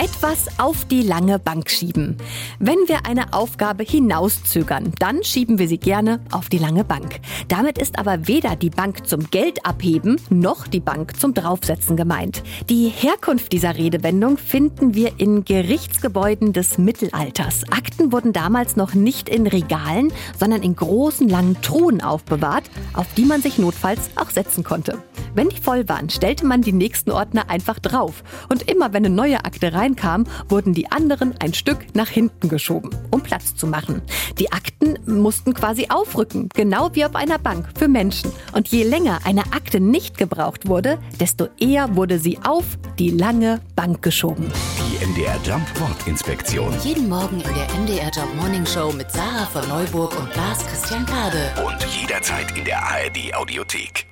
Etwas auf die lange Bank schieben. Wenn wir eine Aufgabe hinauszögern, dann schieben wir sie gerne auf die lange Bank. Damit ist aber weder die Bank zum Geld abheben noch die Bank zum Draufsetzen gemeint. Die Herkunft dieser Redewendung finden wir in Gerichtsgebäuden des Mittelalters. Akten wurden damals noch nicht in Regalen, sondern in großen langen Truhen aufbewahrt, auf die man sich notfalls auch setzen konnte. Wenn die voll waren, stellte man die nächsten Ordner einfach drauf. Und immer wenn eine neue Akte reinkam, wurden die anderen ein Stück nach hinten geschoben, um Platz zu machen. Die Akten mussten quasi aufrücken, genau wie auf einer Bank für Menschen. Und je länger eine Akte nicht gebraucht wurde, desto eher wurde sie auf die lange Bank geschoben. Die MDR Jump Wortinspektion. Jeden Morgen in der MDR Job Morning Show mit Sarah von Neuburg und Lars Christian Kade. Und jederzeit in der ARD Audiothek.